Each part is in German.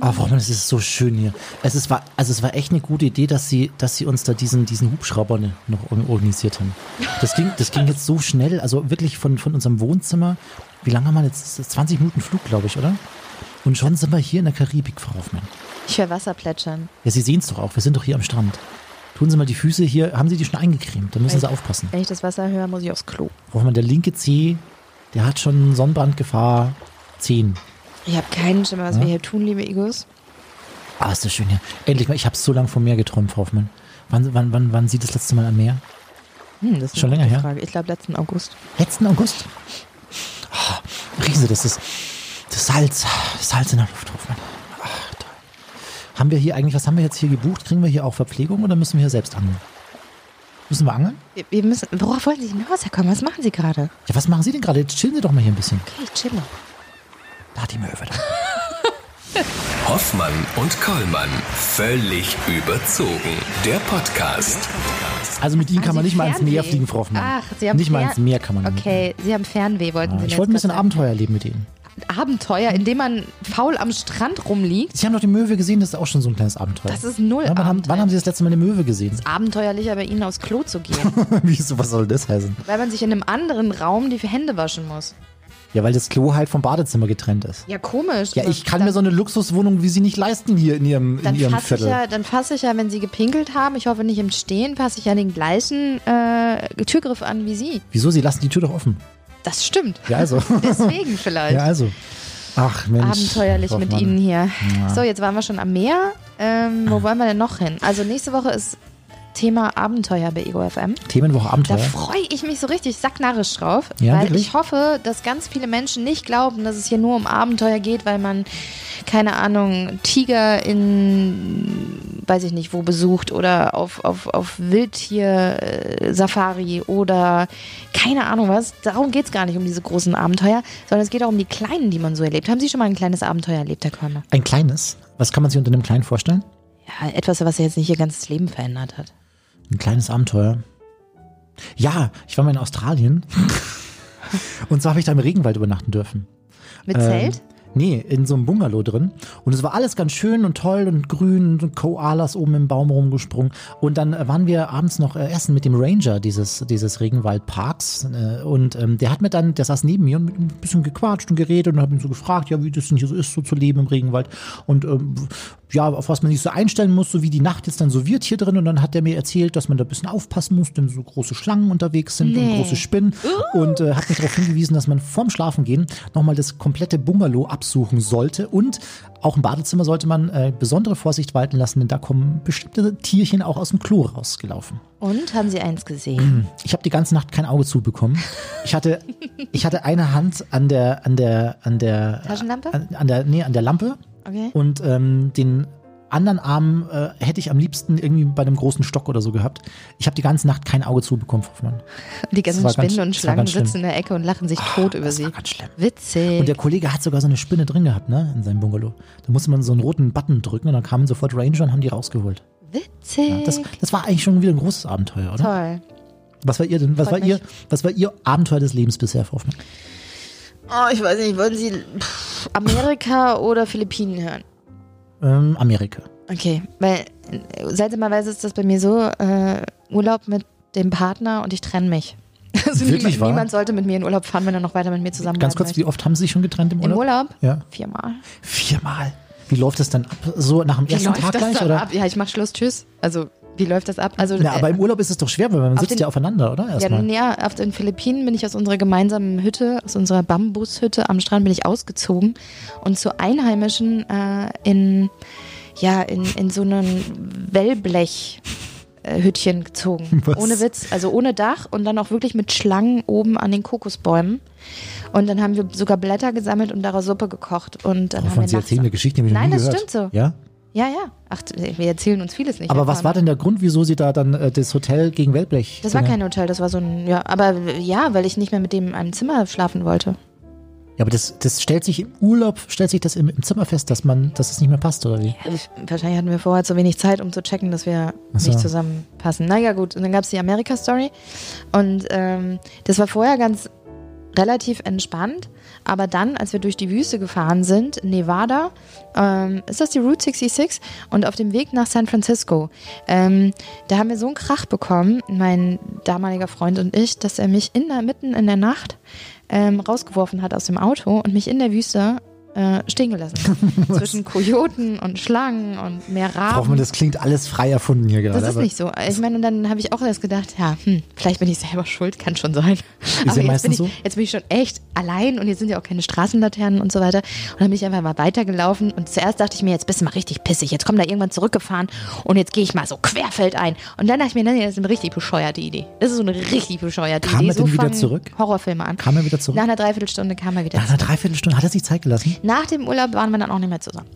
Oh, warum das ist so schön hier. Es ist, war, also es war echt eine gute Idee, dass sie, dass sie uns da diesen, diesen Hubschrauber ne- noch organisiert haben. Das ging, das ging jetzt so schnell, also wirklich von, von unserem Wohnzimmer. Wie lange haben wir jetzt? 20 Minuten Flug, glaube ich, oder? Und schon sind wir hier in der Karibik, Frau Hoffmann. Ich höre Wasser plätschern. Ja, Sie sehen es doch auch, wir sind doch hier am Strand. Tun Sie mal die Füße hier, haben Sie die schon eingecremt? Da müssen Sie aufpassen. Wenn ich das Wasser höre, muss ich aufs Klo. Frau Hoffmann, der linke Zeh, der hat schon Sonnenbrandgefahr 10. Ich habe keinen Schimmer, was Ja. wir hier tun, liebe Igos. Ah, ist das schön hier. Endlich mal, ich habe so lange vom Meer geträumt, Frau Hoffmann. Wann, wann, wann, wann Sie das letzte Mal am Meer? Hm, das ist Schon länger her? Frage. Ich glaube letzten August. Letzten August? Oh, riechen Sie das, das, das Salz, das Salz in der Luft, Hoffmann. Ach, toll. Haben wir hier eigentlich, was haben wir jetzt hier gebucht? Kriegen wir hier auch Verpflegung oder müssen wir hier selbst angeln? Müssen wir angeln? Wir, wir müssen, worauf wollen Sie hinaus, Herr Komm? Was machen Sie gerade? Ja, was machen Sie denn gerade? Jetzt chillen Sie doch mal hier ein bisschen. Okay, ich chille. Die Möwe da. Hoffmann und Kollmann. Völlig überzogen. Der Podcast. Also mit Ihnen kann man nicht mal ins Meer Fernweh? fliegen, Frau Hoffmann. Ach, Sie haben Nicht mal ins Meer kann man. Okay, Sie haben Fernweh, wollten Sie Ich wollte ein bisschen Abenteuer erleben mit Ihnen. Abenteuer, indem man faul am Strand rumliegt. Sie haben doch die Möwe gesehen, das ist auch schon so ein kleines Abenteuer. Das ist null Ja, wann, haben, Abenteuer. wann haben Sie das letzte Mal eine Möwe gesehen? Abenteuerlicher bei Ihnen aufs Klo zu gehen, Wieso, was soll das heißen? weil man sich in einem anderen Raum die Hände waschen muss. Ja, weil das Klo halt vom Badezimmer getrennt ist. Ja, komisch. Ja, ich kann mir so eine Luxuswohnung wie Sie nicht leisten hier in Ihrem, in Dann Ihrem Viertel. ja, dann fasse ich ja, wenn Sie gepinkelt haben, ich hoffe nicht im Stehen, fasse ich ja den gleichen äh, Türgriff an wie Sie. Wieso? Sie lassen die Tür doch offen. Das stimmt. Ja, also. Deswegen vielleicht. ja, also. Ach, Mensch. Abenteuerlich mit. Ihnen hier. So, jetzt waren wir schon am Meer. Ähm, wo wollen wir denn noch hin? Also nächste Woche ist Thema Abenteuer bei Ego FM. Themenwoche Da Abenteuer. freue ich mich so richtig sacknarrisch drauf, Ja, weil wirklich? ich hoffe, dass ganz viele Menschen nicht glauben, dass es hier nur um Abenteuer geht, weil man, keine Ahnung, Tiger in, weiß ich nicht wo besucht oder auf, auf, auf Wildtier-Safari oder keine Ahnung was. Darum geht es gar nicht um diese großen Abenteuer, sondern es geht auch um die kleinen, die man so erlebt. Haben Sie schon mal ein kleines Abenteuer erlebt, Herr Körner? Ein kleines. Was kann man sich unter einem kleinen vorstellen? Ja, etwas, was jetzt nicht Ihr ganzes Leben verändert hat. Ein kleines Abenteuer. Ja, ich war mal in Australien. Und so habe ich da im Regenwald übernachten dürfen. Mit Ähm, Zelt? Nee, in so einem Bungalow drin. Und es war alles ganz schön und toll und grün und Koalas oben im Baum rumgesprungen. Und dann äh, waren wir abends noch äh, essen mit dem Ranger dieses, dieses Regenwaldparks. Äh, und ähm, der hat mir dann, der saß neben mir und mit ein bisschen gequatscht und geredet und hat ihn so gefragt, ja, wie das denn hier so ist, so zu leben im Regenwald. Und ähm, ja, auf was man sich so einstellen muss, so wie die Nacht jetzt dann so wird hier drin. Und dann hat er mir erzählt, dass man da ein bisschen aufpassen muss, denn so große Schlangen unterwegs sind und Nee. große Spinnen. Und äh, hat mich darauf hingewiesen, dass man vorm Schlafengehen nochmal das komplette Bungalow absuchen sollte. Und auch im Badezimmer sollte man äh, besondere Vorsicht walten lassen, denn da kommen bestimmte Tierchen auch aus dem Klo rausgelaufen. Und haben Sie eins gesehen? Ich habe die ganze Nacht kein Auge zubekommen. Ich hatte, ich hatte eine Hand an der, an der, an der Taschenlampe? An, an der, nee, an der Lampe. Okay. Und ähm, den anderen Arm äh, hätte ich am liebsten irgendwie bei einem großen Stock oder so gehabt. Ich habe die ganze Nacht kein Auge zubekommen, Hoffmann. Die ganzen war ganz- Spinnen und war Schlangen sitzen in der Ecke und lachen sich tot über sie. war ganz schlimm. Witzig. Und der Kollege hat sogar so eine Spinne drin gehabt, ne, in seinem Bungalow. Da musste man so einen roten Button drücken und dann kamen sofort Ranger und haben die rausgeholt. Witzig. Ja, das, das war eigentlich schon wieder ein großes Abenteuer, oder? Toll. Was war ihr denn? Was war Freut ihr? mich. Was war ihr Abenteuer des Lebens bisher, Frau Hoffmann? Oh, ich weiß nicht, wollen Sie pff, Amerika oder Philippinen hören? Ähm, Amerika. Okay, weil seltsamerweise ist das bei mir so, äh, Urlaub mit dem Partner und ich trenne mich. Also Wirklich niemand, niemand sollte mit mir in Urlaub fahren, wenn er noch weiter mit mir zusammen Ganz kurz, wie oft haben Sie sich schon getrennt im Im Urlaub? Urlaub? Ja. Viermal. Viermal. Wie läuft das dann ab? So nach dem ersten Tag gleich? dann Oder? ab? Ja, ich mach Schluss, tschüss. Also, wie läuft das ab? Also, Ja, aber äh, im Urlaub ist es doch schwer, weil man sitzt den- ja aufeinander, oder? Ja, Erstmal. ja, auf den Philippinen bin ich aus unserer gemeinsamen Hütte, aus unserer Bambushütte am Strand bin ich ausgezogen und zu Einheimischen äh, in, ja, in, in so einen Wellblech. Hütchen gezogen. Was? Ohne Witz. Also ohne Dach und dann auch wirklich mit Schlangen oben an den Kokosbäumen. Und dann haben wir sogar Blätter gesammelt und daraus Suppe gekocht. Und dann haben Wovon wir Sie erzählen eine Geschichte, die ich Nein, das gehört. stimmt so. Ja? Ja, ja. Ach, wir erzählen uns vieles nicht. Aber was war denn der Grund, wieso Sie da dann äh, das Hotel gegen Wellblech? Das war kein Hotel, das war so ein, ja, aber ja, weil ich nicht mehr mit dem in einem Zimmer schlafen wollte. Ja, aber das, das stellt sich im Urlaub, stellt sich das im, im Zimmer fest, dass man, dass es nicht mehr passt, oder wie? Wahrscheinlich hatten wir vorher zu wenig Zeit, um zu checken, dass wir so. nicht zusammenpassen. Naja, gut. Und dann gab es die Amerika-Story. Und ähm, das war vorher ganz relativ entspannt. Aber dann, als wir durch die Wüste gefahren sind, Nevada, ähm, ist das die Route 66? Und auf dem Weg nach San Francisco, ähm, da haben wir so einen Krach bekommen, mein damaliger Freund und ich, dass er mich in der, mitten in der Nacht ähm, rausgeworfen hat aus dem Auto und mich in der Wüste äh, stehen gelassen. Zwischen Kojoten und Schlangen und mehr Raben. Hoffmann, das klingt alles frei erfunden hier gerade. Das ist nicht so. Ich meine, und dann habe ich auch erst gedacht, ja, hm, vielleicht bin ich selber schuld, kann schon sein. ja Aber jetzt meistens bin, ich, so. jetzt bin ich schon echt allein und jetzt sind ja auch keine Straßenlaternen und so weiter. Und dann bin ich einfach mal weitergelaufen und zuerst dachte ich mir, jetzt bist du mal richtig pissig. Jetzt kommt da irgendwann zurückgefahren und jetzt gehe ich mal so querfeldein. Und dann dachte ich mir, nee, das ist eine richtig bescheuerte Idee. Das ist so eine richtig bescheuerte Kam Idee. er denn so wieder zurück? Horrorfilme an. Kam er wieder zurück? Nach einer Dreiviertelstunde kam er wieder Nach einer zurück. Dreiviertelstunde hat er sich Zeit gelassen. Nach dem Urlaub waren wir dann auch nicht mehr zusammen.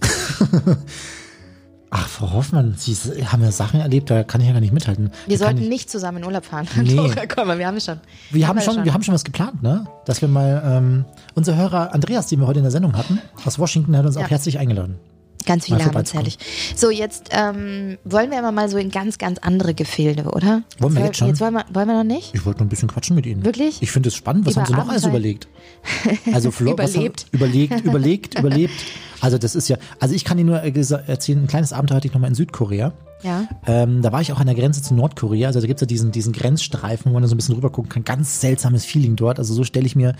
Ach, Frau Hoffmann, Sie haben ja Sachen erlebt, da kann ich ja gar nicht mithalten. Wir Da sollten ich, nicht zusammen in Urlaub fahren. Nee. Doch, komm mal, wir haben es schon. wir haben wir schon, wir haben schon was geplant, ne? Dass wir mal ähm, unser Hörer Andreas, den wir heute in der Sendung hatten, aus Washington, hat uns Ja. auch herzlich eingeladen. Ganz viele haben uns herrlich. So, jetzt ähm, wollen wir aber mal so in ganz, ganz andere Gefilde, oder? Wollen wir jetzt schon? Jetzt wollen wir, wollen wir noch nicht? Ich wollte noch ein bisschen quatschen mit Ihnen. Wirklich? Ich finde es spannend. Was Über haben Sie noch alles überlegt? Also Flo, was haben- Überlebt. überlegt, überlegt, überlebt. Also das ist ja, also ich kann Ihnen nur äh, erzählen, ein kleines Abenteuer hatte ich nochmal in Südkorea. Ja. Ähm, da war ich auch an der Grenze zu Nordkorea. Also da gibt's ja diesen, diesen Grenzstreifen, wo man so ein bisschen rüber gucken kann. Ganz seltsames Feeling dort. Also so stelle ich mir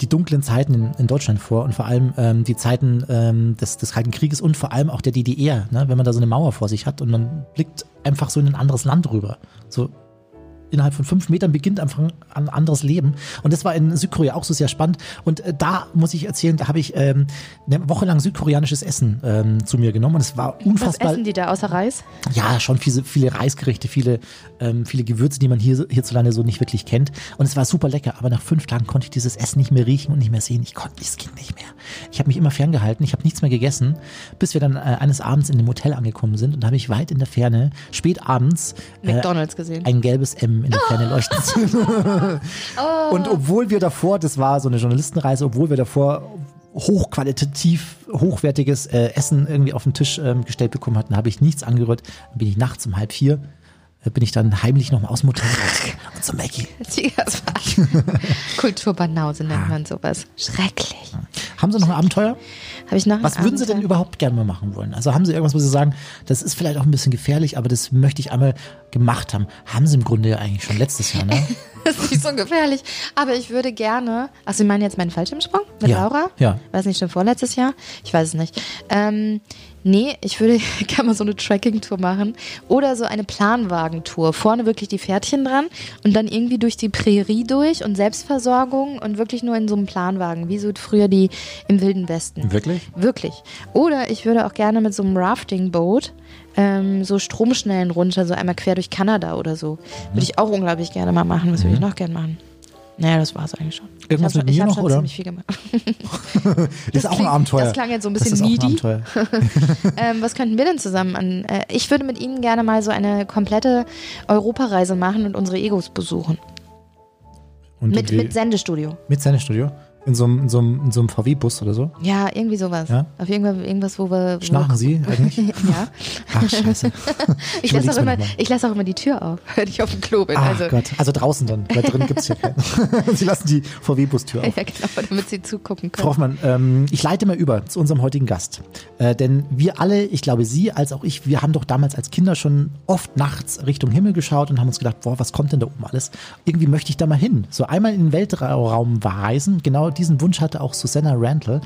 die dunklen Zeiten in, in Deutschland vor und vor allem ähm, die Zeiten ähm, des, des Kalten Krieges und vor allem auch der DDR, ne? wenn man da so eine Mauer vor sich hat und man blickt einfach so in ein anderes Land rüber. So innerhalb von fünf Metern beginnt einfach ein anderes Leben. Und das war in Südkorea auch so sehr spannend. Und äh, da muss ich erzählen, da habe ich ähm, eine Woche lang südkoreanisches Essen ähm, zu mir genommen und es war Was unfassbar. essen die da außer Reis? Ja, schon viele, viele Reisgerichte, viele, ähm, viele Gewürze, die man hier hierzulande so nicht wirklich kennt. Und es war super lecker, aber nach fünf Tagen konnte ich dieses Essen nicht mehr riechen und nicht mehr sehen. Ich konnte, es ging nicht mehr. Ich habe mich immer ferngehalten, ich habe nichts mehr gegessen, bis wir dann äh, eines Abends in dem Hotel angekommen sind und da habe ich weit in der Ferne, spät abends, äh, McDonalds gesehen. ein gelbes M in der Ferne leuchten sehen. Und obwohl wir davor, das war so eine Journalistenreise, obwohl wir davor hochqualitativ, hochwertiges äh, Essen irgendwie auf den Tisch ähm, gestellt bekommen hatten, habe ich nichts angerührt. Dann bin ich nachts um halb vier, bin ich dann heimlich nochmal aus dem Hotel raus und so Maggie. Kulturbanause nennt man sowas. Schrecklich. Haben Sie noch ein Abenteuer? Habe ich noch Was würden Sie denn überhaupt gerne mal machen wollen? Also haben Sie irgendwas, wo Sie sagen, das ist vielleicht auch ein bisschen gefährlich, aber das möchte ich einmal gemacht haben. Haben Sie im Grunde ja eigentlich schon letztes Jahr, ne? Das ist nicht so gefährlich. Aber ich würde gerne. Ach, Sie meinen jetzt meinen Fallschirmsprung mit Ja, Laura? ja. War es nicht schon vorletztes Jahr? Ich weiß es nicht. Ähm, nee, ich würde gerne mal so eine Tracking-Tour machen. Oder so eine Planwagentour. Vorne wirklich die Pferdchen dran und dann irgendwie durch die Prärie durch und Selbstversorgung und wirklich nur in so einem Planwagen, wie so früher die im Wilden Westen. Wirklich? Wirklich. Oder ich würde auch gerne mit so einem Rafting-Boot ähm, so Stromschnellen runter, so einmal quer durch Kanada oder so. Würde ich auch unglaublich gerne mal machen. Was würde ich noch gerne machen? Naja, das war es eigentlich schon. Irgendwas ich mit habe mir schon, noch, schon oder? ziemlich viel gemacht. Das ist auch ein Abenteuer. das klang jetzt so ein Das bisschen ist auch ein needy. Abenteuer. ähm, was könnten wir denn zusammen an? Äh, ich würde mit Ihnen gerne mal so eine komplette Europareise machen und unsere Egos besuchen. Und Mit, mit Sendestudio. mit Sendestudio? In so einem, in so einem, in so einem VW-Bus oder so? Ja, irgendwie sowas. Ja? Auf irgendwas, irgendwas wo wir. Wo Schnarchen Sie eigentlich? ja. Ach, scheiße. Ich lasse überleg's auch, immer- ich lass auch immer die Tür auf, wenn ich auf dem Klo bin. Ach also, Gott, also draußen dann, weil drin gibt's ja keinen. Sie lassen die VW-Bustür auf. Ja, genau, damit sie zugucken Frau können. Hoffmann, ähm, ich leite mal über zu unserem heutigen Gast. Äh, denn wir alle, ich glaube Sie als auch ich, wir haben doch damals als Kinder schon oft nachts Richtung Himmel geschaut und haben uns gedacht, boah, was kommt denn da oben alles? Irgendwie möchte ich da mal hin. So einmal in den Weltraum reisen. Genau diesen Wunsch hatte auch Susanna Randall.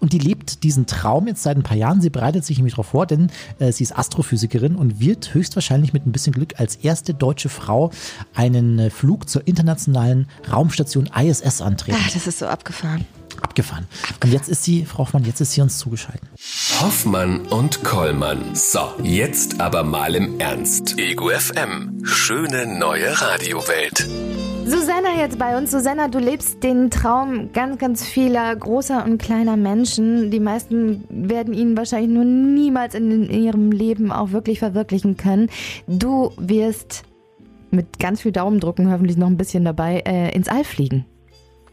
Und die lebt diesen Traum jetzt seit ein paar Jahren. Sie bereitet sich nämlich darauf vor, denn äh, sie ist Astrophysikerin und wird höchstwahrscheinlich mit ein bisschen Glück als erste deutsche Frau einen äh, Flug zur internationalen Raumstation ISS antreten Ah, das ist so abgefahren. Abgefahren. Und jetzt ist sie, Frau Hoffmann, jetzt ist sie uns zugeschaltet. Hoffmann und Kollmann. So, jetzt aber mal im Ernst. Ego FM. Schöne neue Radiowelt. Susanna jetzt bei uns. Susanna, du lebst den Traum ganz, ganz vieler großer und kleiner Menschen. Die meisten werden ihn wahrscheinlich nur niemals in, in ihrem Leben auch wirklich verwirklichen können. Du wirst mit ganz viel Daumendrucken hoffentlich noch ein bisschen dabei äh, ins All fliegen.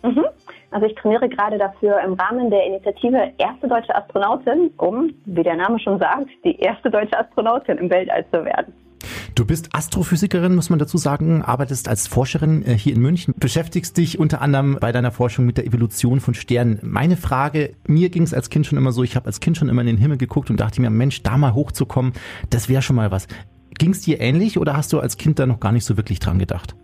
Mhm. Also ich trainiere gerade dafür im Rahmen der Initiative Erste Deutsche Astronautin, um, wie der Name schon sagt, die erste deutsche Astronautin im Weltall zu werden. Du bist Astrophysikerin, muss man dazu sagen, arbeitest als Forscherin äh, hier in München, beschäftigst dich unter anderem bei deiner Forschung mit der Evolution von Sternen. Meine Frage, mir ging es als Kind schon immer so, ich habe als Kind schon immer in den Himmel geguckt und dachte mir, Mensch, da mal hochzukommen, das wäre schon mal was. Ging es dir ähnlich oder hast du als Kind da noch gar nicht so wirklich dran gedacht?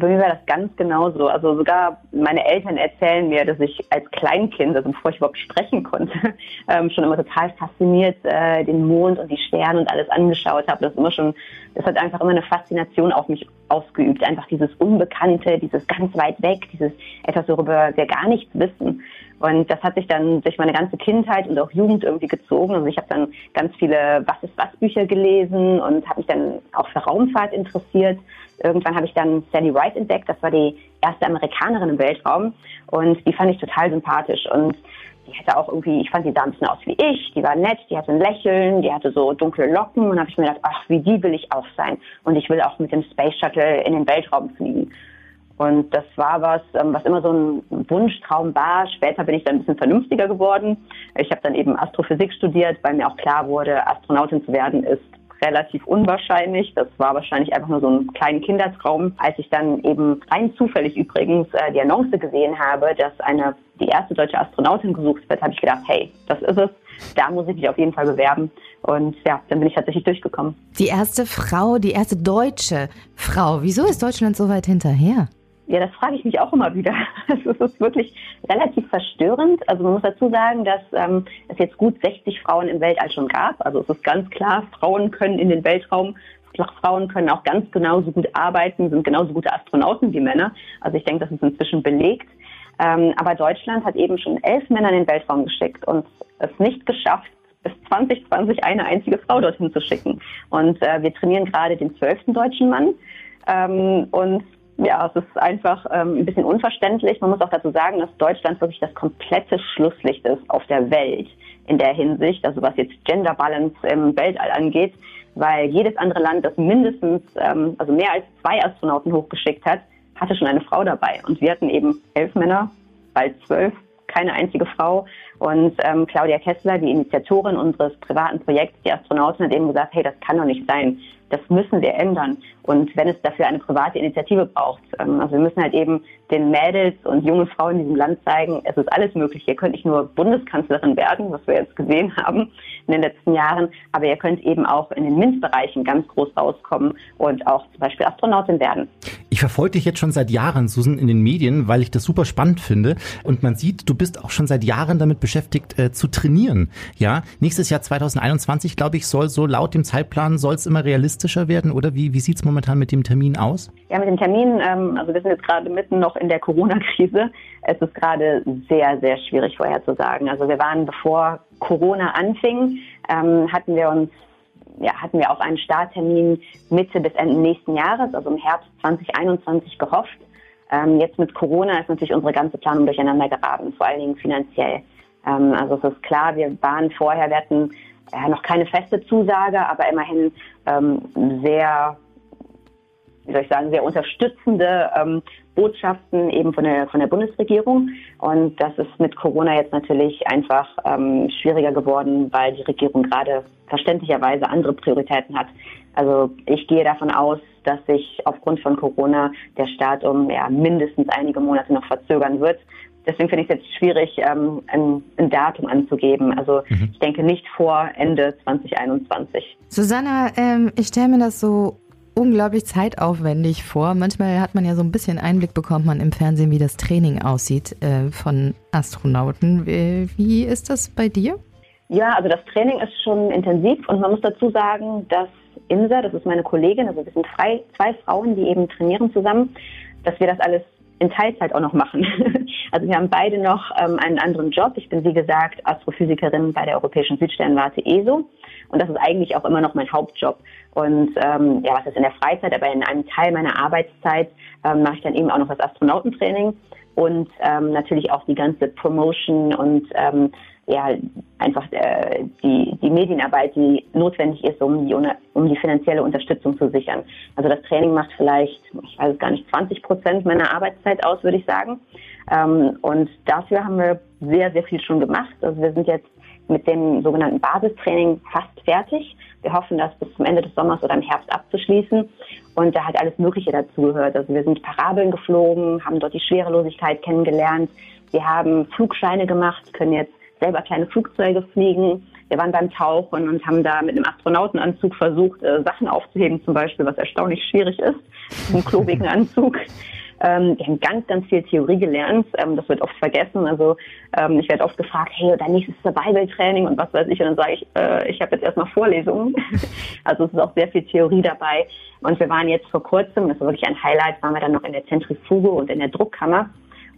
Bei mir war das ganz genauso. Also sogar meine Eltern erzählen mir, dass ich als Kleinkind, also bevor ich überhaupt sprechen konnte, ähm, schon immer total fasziniert äh, den Mond und die Sterne und alles angeschaut habe. Das immer schon, das hat einfach immer eine Faszination auf mich ausgeübt. Einfach dieses Unbekannte, dieses ganz weit weg, dieses etwas, worüber wir gar nichts wissen. Und das hat sich dann durch meine ganze Kindheit und auch Jugend irgendwie gezogen. Also ich habe dann ganz viele Was ist was Bücher gelesen und habe mich dann auch für Raumfahrt interessiert. Irgendwann habe ich dann Sally Wright entdeckt. Das war die erste Amerikanerin im Weltraum und die fand ich total sympathisch und die hatte auch irgendwie, ich fand die sah ein bisschen aus wie ich, die war nett, die hatte ein Lächeln, die hatte so dunkle Locken und habe ich mir gedacht, ach, wie die will ich auch sein und ich will auch mit dem Space Shuttle in den Weltraum fliegen. Und das war was, ähm, was immer so ein Wunschtraum war. Später bin ich dann ein bisschen vernünftiger geworden. Ich habe dann eben Astrophysik studiert, weil mir auch klar wurde, Astronautin zu werden ist relativ unwahrscheinlich. Das war wahrscheinlich einfach nur so ein kleiner Kindertraum. Als ich dann eben rein zufällig übrigens äh, die Annonce gesehen habe, dass eine die erste deutsche Astronautin gesucht wird, habe ich gedacht, hey, das ist es. Da muss ich mich auf jeden Fall bewerben. Und ja, dann bin ich tatsächlich durchgekommen. Die erste Frau, die erste deutsche Frau. Wieso ist Deutschland so weit hinterher? Ja, das frage ich mich auch immer wieder. Es ist wirklich relativ verstörend. Also man muss dazu sagen, dass ähm, es jetzt gut 60 Frauen im Weltall schon gab. Also es ist ganz klar, Frauen können in den Weltraum. Frauen können auch ganz genauso gut arbeiten, sind genauso gute Astronauten wie Männer. Also ich denke, das ist inzwischen belegt. Ähm, aber Deutschland hat eben schon elf Männer in den Weltraum geschickt und es nicht geschafft, bis 2020 eine einzige Frau dorthin zu schicken. Und äh, wir trainieren gerade den zwölften deutschen Mann. Ähm, und ja, es ist einfach ähm, ein bisschen unverständlich. Man muss auch dazu sagen, dass Deutschland wirklich das komplette Schlusslicht ist auf der Welt in der Hinsicht, also was jetzt Gender Balance im Weltall angeht, weil jedes andere Land, das mindestens, ähm, also mehr als zwei Astronauten hochgeschickt hat, hatte schon eine Frau dabei. Und wir hatten eben elf Männer, bald zwölf, keine einzige Frau. Und ähm, Claudia Kessler, die Initiatorin unseres privaten Projekts, die Astronautin, hat eben gesagt, hey, das kann doch nicht sein. Das müssen wir ändern. Und wenn es dafür eine private Initiative braucht, ähm, also wir müssen halt eben den Mädels und jungen Frauen in diesem Land zeigen, es ist alles möglich. Ihr könnt nicht nur Bundeskanzlerin werden, was wir jetzt gesehen haben in den letzten Jahren, aber ihr könnt eben auch in den MINT-Bereichen ganz groß rauskommen und auch zum Beispiel Astronautin werden. Ich verfolge dich jetzt schon seit Jahren, Susan, in den Medien, weil ich das super spannend finde. Und man sieht, du bist auch schon seit Jahren damit beschäftigt, äh, zu trainieren. Ja, nächstes Jahr 2021, glaube ich, soll so laut dem Zeitplan, soll es immer realistischer werden, oder wie, wie sieht es momentan mit dem Termin aus? Ja, mit dem Termin, ähm, also wir sind jetzt gerade mitten noch in der Corona-Krise. Es ist gerade sehr, sehr schwierig vorherzusagen. Also wir waren, bevor Corona anfing, ähm, hatten wir uns ja, hatten wir auf einen Starttermin Mitte bis Ende nächsten Jahres, also im Herbst 2021 gehofft. Ähm, jetzt mit Corona ist natürlich unsere ganze Planung durcheinander geraten, vor allen Dingen finanziell. Ähm, also es ist klar, wir waren vorher, wir hatten ja, noch keine feste Zusage, aber immerhin ähm, sehr wie soll ich sagen, sehr unterstützende ähm, Botschaften eben von der, von der Bundesregierung. Und das ist mit Corona jetzt natürlich einfach ähm, schwieriger geworden, weil die Regierung gerade verständlicherweise andere Prioritäten hat. Also ich gehe davon aus, dass sich aufgrund von Corona der Start um ja, mindestens einige Monate noch verzögern wird. Deswegen finde ich es jetzt schwierig, ähm, ein, ein, Datum anzugeben. Also mhm. ich denke nicht vor Ende 2021. Susanna, ähm, ich stelle mir das so unglaublich zeitaufwendig vor. Manchmal hat man ja so ein bisschen Einblick bekommt man im Fernsehen, wie das Training aussieht äh, von Astronauten. Wie, ist das bei dir? Ja, also das Training ist schon intensiv und man muss dazu sagen, dass Insa, das ist meine Kollegin, also wir sind frei, zwei Frauen, die eben trainieren zusammen, dass wir das alles in Teilzeit auch noch machen. Also wir haben beide noch ähm, einen anderen Job. Ich bin, wie gesagt, Astrophysikerin bei der Europäischen Südsternwarte ESO. Und das ist eigentlich auch immer noch mein Hauptjob. Und ähm, ja, was ist in der Freizeit, aber in einem Teil meiner Arbeitszeit ähm, mache ich dann eben auch noch das Astronautentraining und ähm, natürlich auch die ganze Promotion und ähm, ja, einfach äh, die, die Medienarbeit, die notwendig ist, um die, um die finanzielle Unterstützung zu sichern. Also das Training macht vielleicht, ich weiß gar nicht, 20 Prozent meiner Arbeitszeit aus, würde ich sagen. Ähm, und dafür haben wir sehr, sehr viel schon gemacht. Also wir sind jetzt mit dem sogenannten Basistraining fast fertig. Wir hoffen, das bis zum Ende des Sommers oder im Herbst abzuschließen. Und da hat alles Mögliche dazugehört. Also wir sind Parabeln geflogen, haben dort die Schwerelosigkeit kennengelernt. Wir haben Flugscheine gemacht, können jetzt selber kleine Flugzeuge fliegen. Wir waren beim Tauchen und haben da mit einem Astronautenanzug versucht, äh, Sachen aufzuheben, zum Beispiel, was erstaunlich schwierig ist, einen klobigen Anzug. Ähm, wir haben ganz, ganz viel Theorie gelernt. Ähm, das wird oft vergessen. Also ähm, ich werde oft gefragt, hey, dein nächstes Survival-Training und was weiß ich. Und dann sage ich, äh, ich habe jetzt erstmal Vorlesungen. also es ist auch sehr viel Theorie dabei. Und wir waren jetzt vor kurzem, das war wirklich ein Highlight, waren wir dann noch in der Zentrifuge und in der Druckkammer.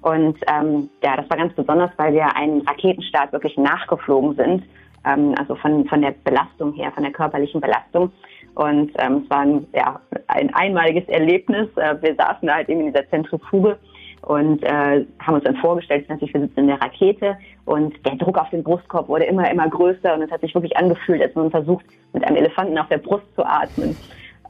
Und ähm, ja, das war ganz besonders, weil wir einen Raketenstart wirklich nachgeflogen sind. Ähm, also von, von der Belastung her, von der körperlichen Belastung. Und ähm, es war ein, ja, ein einmaliges Erlebnis. Äh, wir saßen da halt eben in dieser Zentrifuge und äh, haben uns dann vorgestellt, natürlich wir sitzen in der Rakete und der Druck auf den Brustkorb wurde immer, immer größer und es hat sich wirklich angefühlt, als man versucht, mit einem Elefanten auf der Brust zu atmen.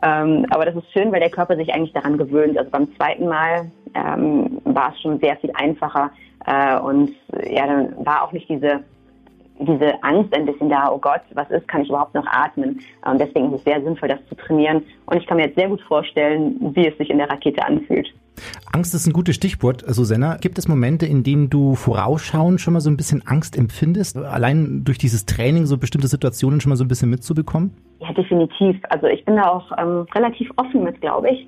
Ähm, aber das ist schön, weil der Körper sich eigentlich daran gewöhnt. Also beim zweiten Mal ähm, war es schon sehr viel einfacher äh, und ja, dann war auch nicht diese diese Angst ein bisschen da, oh Gott, was ist, kann ich überhaupt noch atmen? Und deswegen ist es sehr sinnvoll, das zu trainieren. Und ich kann mir jetzt sehr gut vorstellen, wie es sich in der Rakete anfühlt. Angst ist ein gutes Stichwort, Susanna. Gibt es Momente, in denen du vorausschauend schon mal so ein bisschen Angst empfindest, allein durch dieses Training so bestimmte Situationen schon mal so ein bisschen mitzubekommen? Ja, definitiv. Also ich bin da auch ähm, relativ offen mit, glaube ich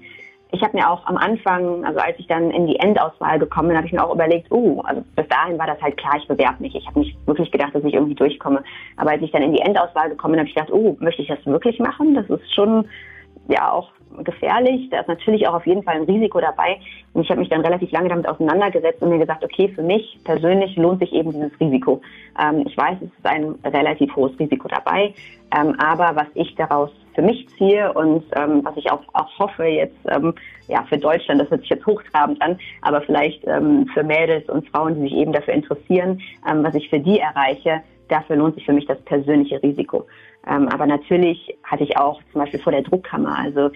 ich habe mir auch am Anfang, also als ich dann in die Endauswahl gekommen bin, habe ich mir auch überlegt, oh, also bis dahin war das halt klar, ich bewerbe mich. Ich habe nicht wirklich gedacht, dass ich irgendwie durchkomme. Aber als ich dann in die Endauswahl gekommen bin, habe ich gedacht, oh, möchte ich das wirklich machen? Das ist schon ja auch gefährlich. Da ist natürlich auch auf jeden Fall ein Risiko dabei. Und ich habe mich dann relativ lange damit auseinandergesetzt und mir gesagt, okay, für mich persönlich lohnt sich eben dieses Risiko. Ähm, ich weiß, es ist ein relativ hohes Risiko dabei. Ähm, aber was ich daraus für mich ziehe und ähm, was ich auch, auch hoffe jetzt ähm, ja für Deutschland, das hört sich jetzt hochtrabend an, aber vielleicht ähm, für Mädels und Frauen, die sich eben dafür interessieren, ähm, was ich für die erreiche, dafür lohnt sich für mich das persönliche Risiko. Ähm, aber natürlich hatte ich auch zum Beispiel vor der Druckkammer, also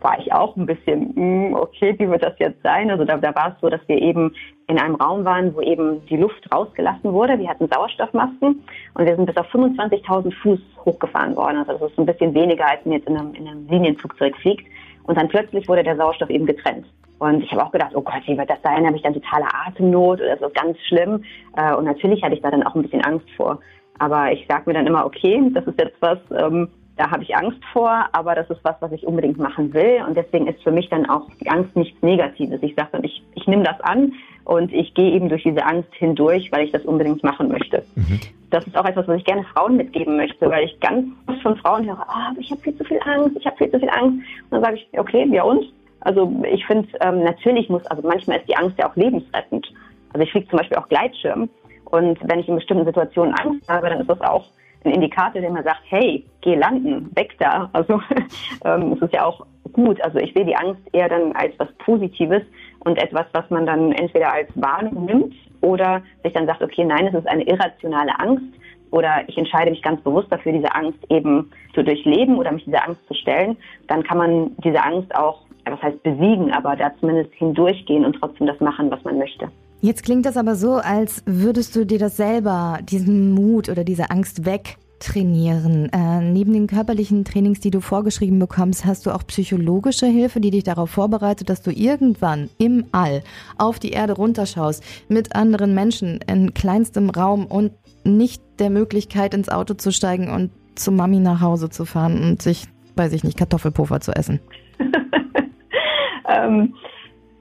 war ich auch ein bisschen, mh, hm, okay, wie wird das jetzt sein? Also da, da war es so, dass wir eben in einem Raum waren, wo eben die Luft rausgelassen wurde. Wir hatten Sauerstoffmasken und wir sind bis auf 25.000 Fuß hochgefahren worden. Also das ist ein bisschen weniger, als man jetzt in einem, in einem Linienflugzeug fliegt. Und dann plötzlich wurde der Sauerstoff eben getrennt. Und ich habe auch gedacht, oh Gott, wie wird das sein? Habe ich dann totale Atemnot oder ist das ganz schlimm? Äh, und natürlich hatte ich da dann auch ein bisschen Angst vor. Aber ich sage mir dann immer, okay, das ist jetzt was, ähm, da habe ich Angst vor, aber das ist was, was ich unbedingt machen will. Und deswegen ist für mich dann auch die Angst nichts Negatives. Ich sage dann, ich, ich nehme das an und ich gehe eben durch diese Angst hindurch, weil ich das unbedingt machen möchte. Mhm. Das ist auch etwas, was ich gerne Frauen mitgeben möchte, weil ich ganz oft von Frauen höre, oh, ich habe viel zu viel Angst, ich habe viel zu viel Angst. Und dann sage ich, okay, ja und? Also ich finde, ähm, natürlich muss, also manchmal ist die Angst ja auch lebensrettend. Also ich fliege zum Beispiel auch Gleitschirm und wenn ich in bestimmten Situationen Angst habe, dann ist das auch ein Indikator, der mir sagt, hey, geh landen, weg da. Also ähm, es ist ja auch gut. Also ich sehe die Angst eher dann als was Positives und etwas, was man dann entweder als Warnung nimmt oder sich dann sagt, okay, nein, es ist eine irrationale Angst oder ich entscheide mich ganz bewusst dafür, diese Angst eben zu durchleben oder mich dieser Angst zu stellen, dann kann man diese Angst auch, was heißt besiegen, aber da zumindest hindurchgehen und trotzdem das machen, was man möchte. Jetzt klingt das aber so, als würdest du dir das selber, diesen Mut oder diese Angst wegtrainieren. Äh, neben den körperlichen Trainings, die du vorgeschrieben bekommst, hast du auch psychologische Hilfe, die dich darauf vorbereitet, dass du irgendwann im All auf die Erde runterschaust, mit anderen Menschen in kleinstem Raum und nicht der Möglichkeit ins Auto zu steigen und zu Mami nach Hause zu fahren und sich, weiß ich nicht, Kartoffelpuffer zu essen. ähm,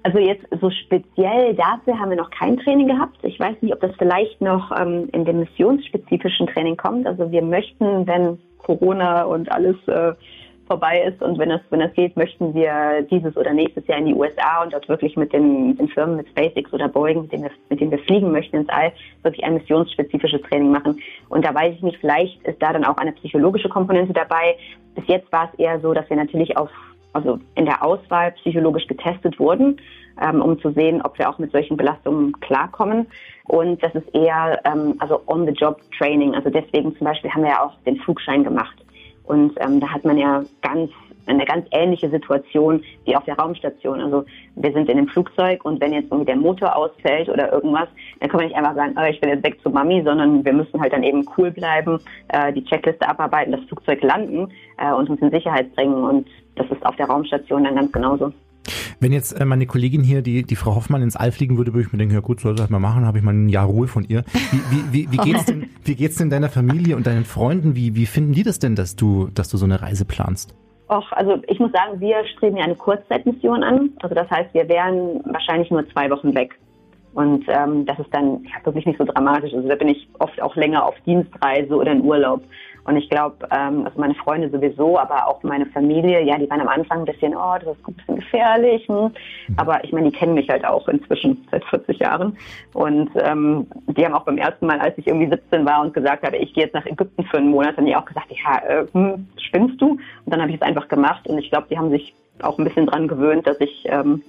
also jetzt so speziell dafür haben wir noch kein Training gehabt. Ich weiß nicht, ob das vielleicht noch ähm, in dem missionsspezifischen Training kommt. Also wir möchten, wenn Corona und alles äh, vorbei ist und wenn es wenn es geht, möchten wir dieses oder nächstes Jahr in die USA und dort wirklich mit den, den Firmen, mit SpaceX oder Boeing, mit denen, wir, mit denen wir fliegen möchten ins All, wirklich ein missionsspezifisches Training machen. Und da weiß ich nicht, vielleicht ist da dann auch eine psychologische Komponente dabei. Bis jetzt war es eher so, dass wir natürlich auf also in der Auswahl psychologisch getestet wurden, ähm, um zu sehen, ob wir auch mit solchen Belastungen klarkommen. Und das ist eher ähm, also on-the-job-Training. Also deswegen zum Beispiel haben wir ja auch den Flugschein gemacht. Und ähm, da hat man ja ganz eine ganz ähnliche Situation wie auf der Raumstation. Also wir sind in dem Flugzeug und wenn jetzt irgendwie der Motor ausfällt oder irgendwas, dann können wir nicht einfach sagen, oh, ich will jetzt weg zu Mami, sondern wir müssen halt dann eben cool bleiben, äh, die Checkliste abarbeiten, das Flugzeug landen äh, und uns in Sicherheit bringen. Und das ist auf der Raumstation dann ganz genauso. Wenn jetzt äh, meine Kollegin hier, die, die Frau Hoffmann, ins All fliegen würde, würde ich mir denken, ja gut, soll sie halt mal machen, habe ich mal ein Jahr Ruhe von ihr. Wie, wie, wie, wie, geht's denn, wie geht's denn deiner Familie und deinen Freunden? Wie, wie finden die das denn, dass du, dass du so eine Reise planst? Och, also ich muss sagen, wir streben ja eine Kurzzeitmission an. Also das heißt, wir wären wahrscheinlich nur zwei Wochen weg. Und ähm, das ist dann ja, wirklich nicht so dramatisch. Also da bin ich oft auch länger auf Dienstreise oder in Urlaub. Und ich glaube, ähm, also meine Freunde sowieso, aber auch meine Familie, ja, die waren am Anfang ein bisschen, oh, das ist ein bisschen gefährlich. Hm. Aber ich meine, die kennen mich halt auch inzwischen seit 40 Jahren. Und ähm, die haben auch beim ersten Mal, als ich irgendwie 17 war und gesagt habe, ich gehe jetzt nach Ägypten für einen Monat, haben die auch gesagt, ja, äh, hm, spinnst du? Und dann habe ich es einfach gemacht. Und ich glaube, die haben sich auch ein bisschen dran gewöhnt, dass ich ähm,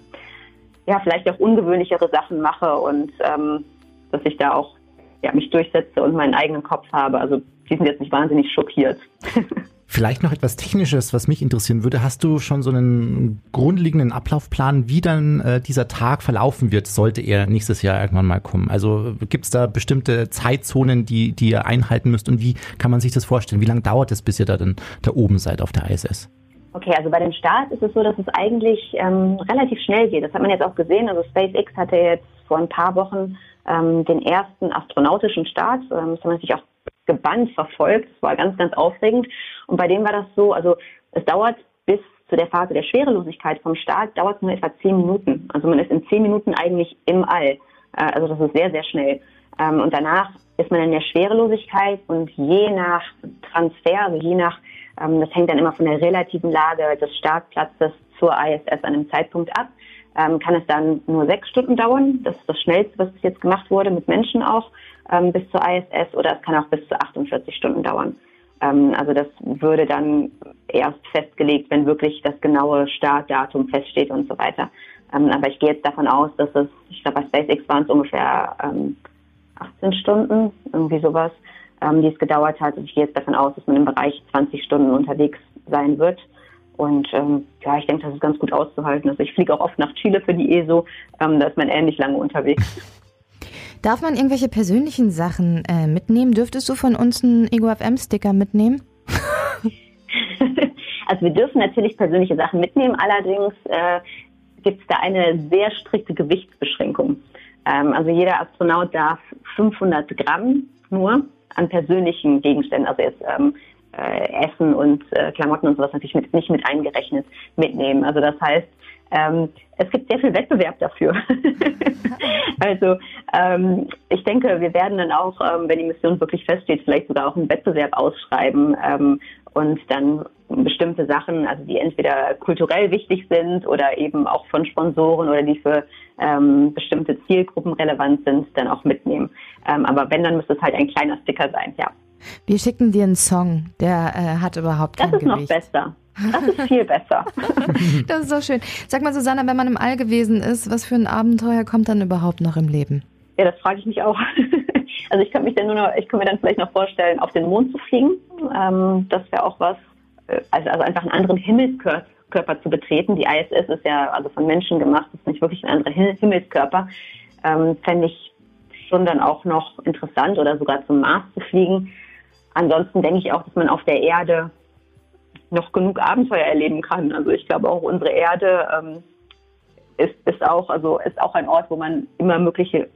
ja vielleicht auch ungewöhnlichere Sachen mache und ähm, dass ich da auch ja, mich durchsetze und meinen eigenen Kopf habe. Also die sind jetzt nicht wahnsinnig schockiert. Vielleicht noch etwas Technisches, was mich interessieren würde. Hast du schon so einen grundlegenden Ablaufplan, wie dann äh, dieser Tag verlaufen wird, sollte er nächstes Jahr irgendwann mal kommen? Also gibt es da bestimmte Zeitzonen, die, die ihr einhalten müsst und wie kann man sich das vorstellen? Wie lange dauert es, bis ihr da dann da oben seid auf der ISS? Okay, also bei dem Start ist es so, dass es eigentlich ähm, relativ schnell geht. Das hat man jetzt auch gesehen. Also SpaceX hatte jetzt vor ein paar Wochen ähm, den ersten astronautischen Start. Ähm, das wir sich auch gebannt verfolgt. Das war ganz, ganz aufregend. Und bei dem war das so, also es dauert bis zu der Phase der Schwerelosigkeit vom Start, dauert nur etwa zehn Minuten. Also man ist in zehn Minuten eigentlich im All. Äh, also das ist sehr, sehr schnell. Ähm, und danach ist man in der Schwerelosigkeit und je nach Transfer, also je nach, das hängt dann immer von der relativen Lage des Startplatzes zur ISS an einem Zeitpunkt ab, ähm, kann es dann nur sechs Stunden dauern. Das ist das Schnellste, was bis jetzt gemacht wurde, mit Menschen auch ähm, bis zur ISS oder es kann auch bis zu 48 Stunden dauern. Ähm, also das würde dann erst festgelegt, wenn wirklich das genaue Startdatum feststeht und so weiter. Ähm, aber ich gehe jetzt davon aus, dass es, ich glaube bei SpaceX waren es ungefähr 18 ähm, Stunden, irgendwie sowas, ähm, die es gedauert hat. Und ich gehe jetzt davon aus, dass man im Bereich 20 Stunden unterwegs sein wird. Und ähm, ja, ich denke, das ist ganz gut auszuhalten. Also ich fliege auch oft nach Chile für die ESO. Ähm, da ist man ähnlich lange unterwegs. Darf man irgendwelche persönlichen Sachen äh, mitnehmen? Dürftest du von uns einen EgoFM-Sticker mitnehmen? also wir dürfen natürlich persönliche Sachen mitnehmen, allerdings äh, gibt es da eine sehr strikte Gewichtsbeschränkung. Ähm, also jeder Astronaut darf 500 Gramm nur an persönlichen Gegenständen, also jetzt ähm, äh, Essen und äh, Klamotten und sowas natürlich mit, nicht mit eingerechnet mitnehmen. Also das heißt, ähm, es gibt sehr viel Wettbewerb dafür. also ähm, ich denke, wir werden dann auch, ähm, wenn die Mission wirklich feststeht, vielleicht sogar auch einen Wettbewerb ausschreiben ähm, und dann bestimmte Sachen, also die entweder kulturell wichtig sind oder eben auch von Sponsoren oder die für ähm, bestimmte Zielgruppen relevant sind, dann auch mitnehmen. Ähm, aber wenn, dann müsste es halt ein kleiner Sticker sein, ja. Wir schicken dir einen Song, der äh, hat überhaupt kein Gewicht. Das ist noch besser. Das ist viel besser. das ist so schön. Sag mal, Susanna, wenn man im All gewesen ist, was für ein Abenteuer kommt dann überhaupt noch im Leben? Ja, das frage ich mich auch. Also ich könnte mich dann nur noch, ich könnte mir dann vielleicht noch vorstellen, auf den Mond zu fliegen. Ähm, das wäre auch was, äh, also, also einfach einen anderen Himmelskörper zu betreten. Die ISS ist ja also von Menschen gemacht, ist nicht wirklich ein anderer Himmelskörper. Ähm, Fände ich schon dann auch noch interessant oder sogar zum Mars zu fliegen. Ansonsten denke ich auch, dass man auf der Erde noch genug Abenteuer erleben kann. Also ich glaube auch unsere Erde ähm, ist, ist auch, also ist auch ein Ort, wo man immer mögliche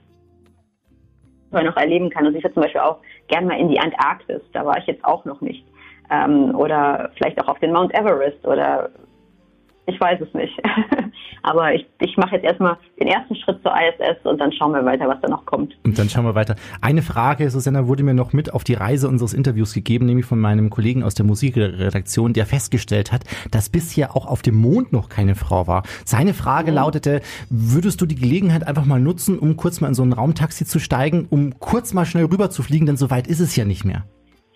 noch erleben kann. Also ich würde zum Beispiel auch gerne mal in die Antarktis, da war ich jetzt auch noch nicht. Ähm, oder vielleicht auch auf den Mount Everest oder ich weiß es nicht. Aber ich, ich mache jetzt erstmal den ersten Schritt zur ISS und dann schauen wir weiter, was da noch kommt. Und dann schauen wir weiter. Eine Frage, Susanna, wurde mir noch mit auf die Reise unseres Interviews gegeben, nämlich von meinem Kollegen aus der Musikredaktion, der festgestellt hat, dass bisher auch auf dem Mond noch keine Frau war. Seine Frage mhm. lautete, würdest du die Gelegenheit einfach mal nutzen, um kurz mal in so ein Raumtaxi zu steigen, um kurz mal schnell rüber zu fliegen, denn so weit ist es ja nicht mehr.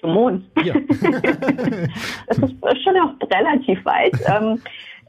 Zum Mond. Ja. das ist schon auch relativ weit.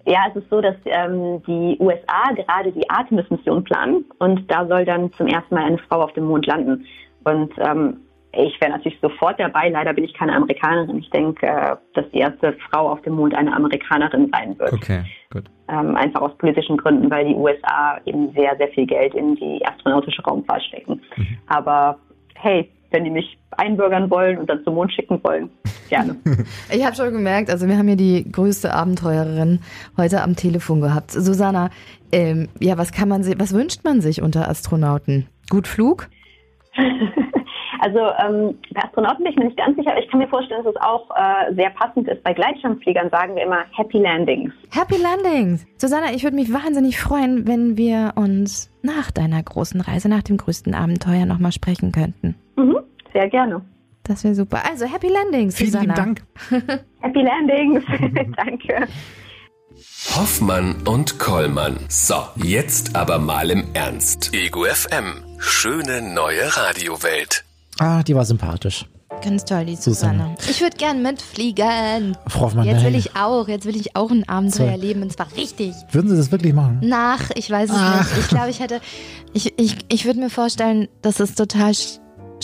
Ja, es ist so, dass ähm, die USA gerade die Artemis-Mission planen und da soll dann zum ersten Mal eine Frau auf dem Mond landen. Und ähm, ich wäre natürlich sofort dabei. Leider bin ich keine Amerikanerin. Ich denke, äh, dass die erste Frau auf dem Mond eine Amerikanerin sein wird. Okay, gut. Ähm, einfach aus politischen Gründen, weil die USA eben sehr, sehr viel Geld in die astronautische Raumfahrt stecken. Mhm. Aber hey, wenn die mich einbürgern wollen und dann zum Mond schicken wollen, gerne. ich habe schon gemerkt, also wir haben hier die größte Abenteurerin heute am Telefon gehabt. Susanna, ähm, ja, was kann man, was wünscht man sich unter Astronauten? Gut Flug? Also ähm, bei Astronauten bin ich mir nicht ganz sicher, aber ich kann mir vorstellen, dass es auch äh, sehr passend ist. Bei Gleitschirmfliegern sagen wir immer Happy Landings. Happy Landings. Susanna, ich würde mich wahnsinnig freuen, wenn wir uns nach deiner großen Reise, nach dem größten Abenteuer nochmal sprechen könnten. Mhm, sehr gerne. Das wäre super. Also Happy Landings, Vielen Susanna. Dank. Happy Landings. Danke. Hoffmann und Kollmann. So, jetzt aber mal im Ernst. Ego FM. Schöne neue Radiowelt. Ah, die war sympathisch. Ganz toll, die Susanne. Ich würde gern mitfliegen. Frau Hoffmann, Jetzt will ich auch, jetzt will ich auch ein Abenteuer So. erleben und zwar richtig. Würden Sie das wirklich machen? Nach, ich weiß es Ach. nicht. Ich glaube, ich hätte, ich, ich, ich würde mir vorstellen, dass es total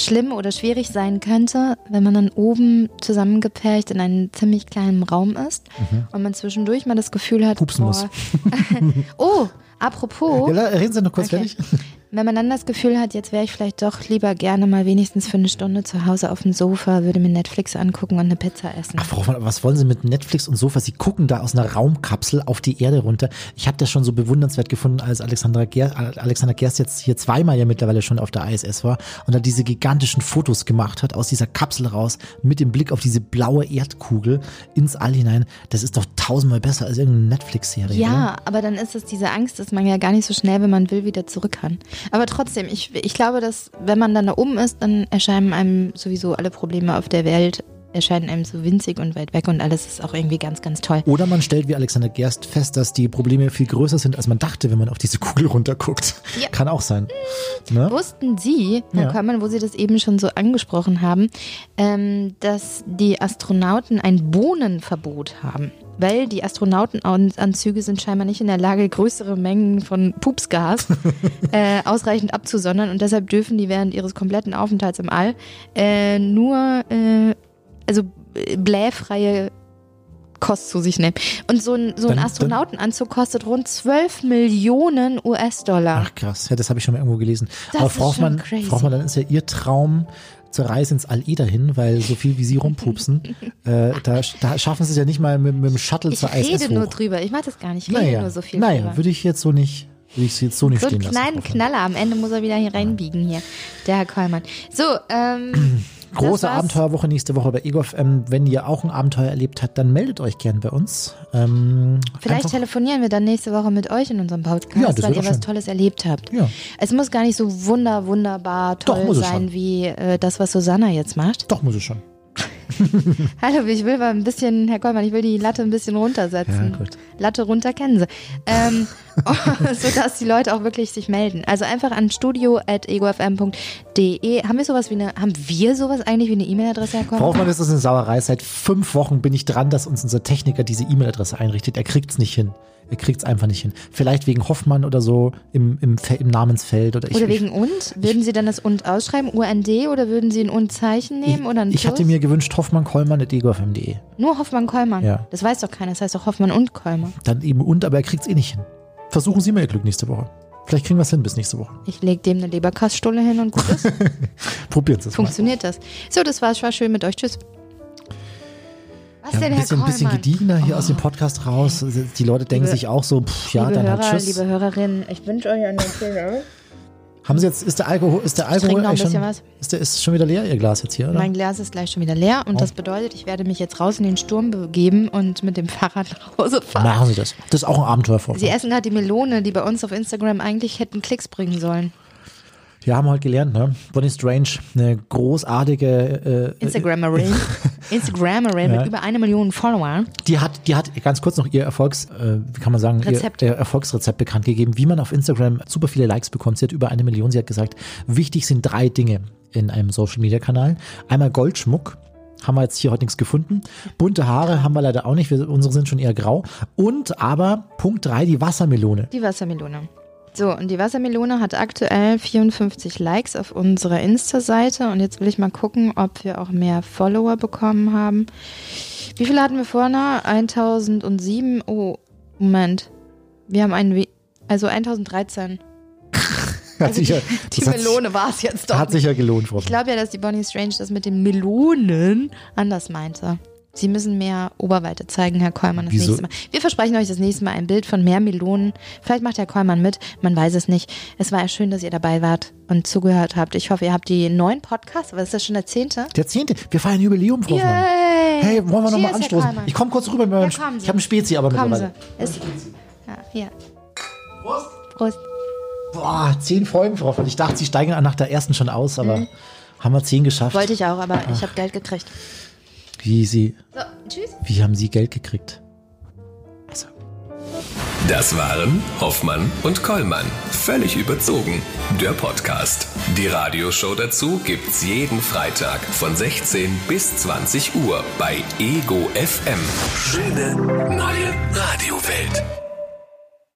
schlimm oder schwierig sein könnte, wenn man dann oben zusammengepfercht in einem ziemlich kleinen Raum ist und man zwischendurch mal das Gefühl hat, Mhm. Pupsen muss. oh, apropos, Ja, reden Sie noch kurz Okay. fertig. Wenn man dann das Gefühl hat, jetzt wäre ich vielleicht doch lieber gerne mal wenigstens für eine Stunde zu Hause auf dem Sofa, würde mir Netflix angucken und eine Pizza essen. Ach, Frau was wollen Sie mit Netflix und Sofa? Sie gucken da aus einer Raumkapsel auf die Erde runter. Ich habe das schon so bewundernswert gefunden, als Alexandra Gerst, Alexander Gerst jetzt hier zweimal ja mittlerweile schon auf der ISS war und da diese gigantischen Fotos gemacht hat aus dieser Kapsel raus mit dem Blick auf diese blaue Erdkugel ins All hinein. Das ist doch tausendmal besser als irgendeine Netflix-Serie. oder? Ja, aber dann ist es diese Angst, dass man ja gar nicht so schnell, wenn man will, wieder zurück kann. Aber trotzdem, ich, ich glaube, dass wenn man dann da oben ist, dann erscheinen einem sowieso alle Probleme auf der Welt, erscheinen einem so winzig und weit weg und alles ist auch irgendwie ganz, ganz toll. Oder man stellt wie Alexander Gerst fest, dass die Probleme viel größer sind, als man dachte, wenn man auf diese Kugel runterguckt. Ja. Kann auch sein. Ne? Wussten Sie, Herr Ja. Körmann, wo Sie das eben schon so angesprochen haben, ähm, dass die Astronauten ein Bohnenverbot haben? Weil die Astronautenanzüge sind scheinbar nicht in der Lage, größere Mengen von Pupsgas äh, ausreichend abzusondern und deshalb dürfen die während ihres kompletten Aufenthalts im All äh, nur äh, also äh, blähfreie Kost zu sich nehmen. Und so ein, so ein Dann- Astronautenanzug kostet rund 12 Millionen US-Dollar. Ach krass, ja, das habe ich schon mal irgendwo gelesen. Das Aber Hoffmann, crazy. Frau Hoffmann, dann ist ja Ihr Traum zur Reise ins eh dahin, weil so viel wie Sie rumpupsen, äh, da, da schaffen Sie es ja nicht mal mit, mit dem Shuttle Ich zur ISS rede nur hoch. drüber. Ich mache das gar nicht. Ich rede Naja, nur so viel naja drüber. würde ich jetzt so nicht, würde ich Sie jetzt so nicht So stehen lassen. Hoffmann. Knaller. Am Ende muss er wieder hier reinbiegen hier. Der Herr Kollmann. So, ähm. Große. Abenteuerwoche nächste Woche bei EGOF. Ähm, wenn ihr auch ein Abenteuer erlebt habt, dann meldet euch gern bei uns. Ähm, Vielleicht telefonieren wir dann nächste Woche mit euch in unserem Podcast, Ja, weil ihr doch was schön. Tolles erlebt habt. Ja. Es muss gar nicht so wunder, wunderbar Doch, toll es sein wie äh, das, was Susanna jetzt macht. Doch, muss es schon. Hallo, ich will mal ein bisschen, Herr Kollmann, ich will die Latte ein bisschen runtersetzen. Ja, gut. Latte runter kennen sie. Ähm, sodass die Leute auch wirklich sich melden. Also einfach an studio.egofm.de. Haben wir sowas wie eine, haben wir sowas eigentlich wie eine E-Mail-Adresse, Herr Kollmann? Hoffmann, das ist eine Sauerei. Seit fünf Wochen bin ich dran, dass uns unser Techniker diese E-Mail-Adresse einrichtet. Er kriegt's nicht hin. Er kriegt's einfach nicht hin. Vielleicht wegen Hoffmann oder so im, im, im Namensfeld oder ich. Oder ich, wegen und? Würden Sie dann das und ausschreiben, UND, oder würden Sie ein und-Zeichen nehmen oder ein ich hatte mir gewünscht, Hoffmann Kollmann at egofm.de. Nur Hoffmann-Kollmann. Ja. Das weiß doch keiner, das heißt doch Hoffmann und Kollmann. Dann eben und, aber er kriegt's eh nicht hin. Versuchen Sie mal Ihr Glück nächste Woche. Vielleicht kriegen wir es hin bis nächste Woche. Ich lege dem eine Leberkaststulle hin und gut ist. Probieren Sie es mal. Funktioniert das. So, das war's, war schön mit euch. Tschüss. Was Ja, denn, ein Herr bisschen, bisschen Kollmann? gediegener hier aus dem Podcast raus. Die Leute denken Liebe- sich auch so, pff, ja, dann Hörer, halt Tschüss. liebe Hörerinnen, ich wünsche euch eine schöne Haben Sie jetzt, ist der Alkohol, ist der Alkohol noch ein bisschen schon, was. ist der ist schon wieder leer, Ihr Glas jetzt hier, oder? Mein Glas ist gleich schon wieder leer und Oh. das bedeutet, ich werde mich jetzt raus in den Sturm begeben und mit dem Fahrrad nach Hause fahren. Machen Sie das. Das ist auch ein Abenteuer vor. Sie essen gerade die Melone, die bei uns auf Instagram eigentlich hätten Klicks bringen sollen. Wir haben heute gelernt, ne? Bonnie Strange, eine großartige, äh, Instagrammerin. Instagrammerin Ja. mit über eine Million Followern. die hat, die hat ganz kurz noch ihr Erfolgs, äh, wie kann man sagen, Rezept. ihr, ihr Erfolgsrezept bekannt gegeben, wie man auf Instagram super viele Likes bekommt. Sie hat über eine Million. Sie hat gesagt, wichtig sind drei Dinge in einem Social Media Kanal. Einmal Goldschmuck. Haben wir jetzt hier heute nichts gefunden. Bunte Haare haben wir leider auch nicht. Wir, unsere sind schon eher grau. Und aber Punkt drei die Wassermelone. Die Wassermelone. So, und die Wassermelone hat aktuell 54 Likes auf unserer Insta-Seite. Und jetzt will ich mal gucken, ob wir auch mehr Follower bekommen haben. Wie viele hatten wir vorne? 1007. Oh, Moment. Wir haben einen, We also 1013. Hat sich ja, Die sich- Melone war es jetzt doch. Hat sich ja gelohnt, Frau. Ich glaube ja, dass die Bonnie Strange das mit den Melonen anders meinte. Sie müssen mehr Oberweite zeigen, Herr Kollmann, das Wieso? nächste Mal. Wir versprechen euch das nächste Mal ein Bild von mehr Melonen. Vielleicht macht Herr Kollmann mit, man weiß es nicht. Es war schön, dass ihr dabei wart und zugehört habt. Ich hoffe, ihr habt die neuen Podcasts, aber ist das schon der zehnte? Der zehnte. Wir feiern Jubiläum, Frau. Yay! Hey, wollen wir nochmal anstoßen? Ich komme kurz rüber mit meinem Ja, kommen Sie. Ich habe einen Spezi, aber Kommen mittlerweile. Sie. Ist, ja, hier. Prost. Prost. Boah, zehn Folgen, Frau. Ich dachte, Sie steigen nach der ersten schon aus, aber haben wir zehn geschafft. Wollte ich auch, aber ich habe Geld gekriegt. Wie Sie, So, tschüss. wie haben Sie Geld gekriegt? Also, Das waren Hoffmann und Kollmann. Völlig überzogen. Der Podcast. Die Radioshow dazu gibt's jeden Freitag von 16 bis 20 Uhr bei Ego FM. Schöne neue Radiowelt.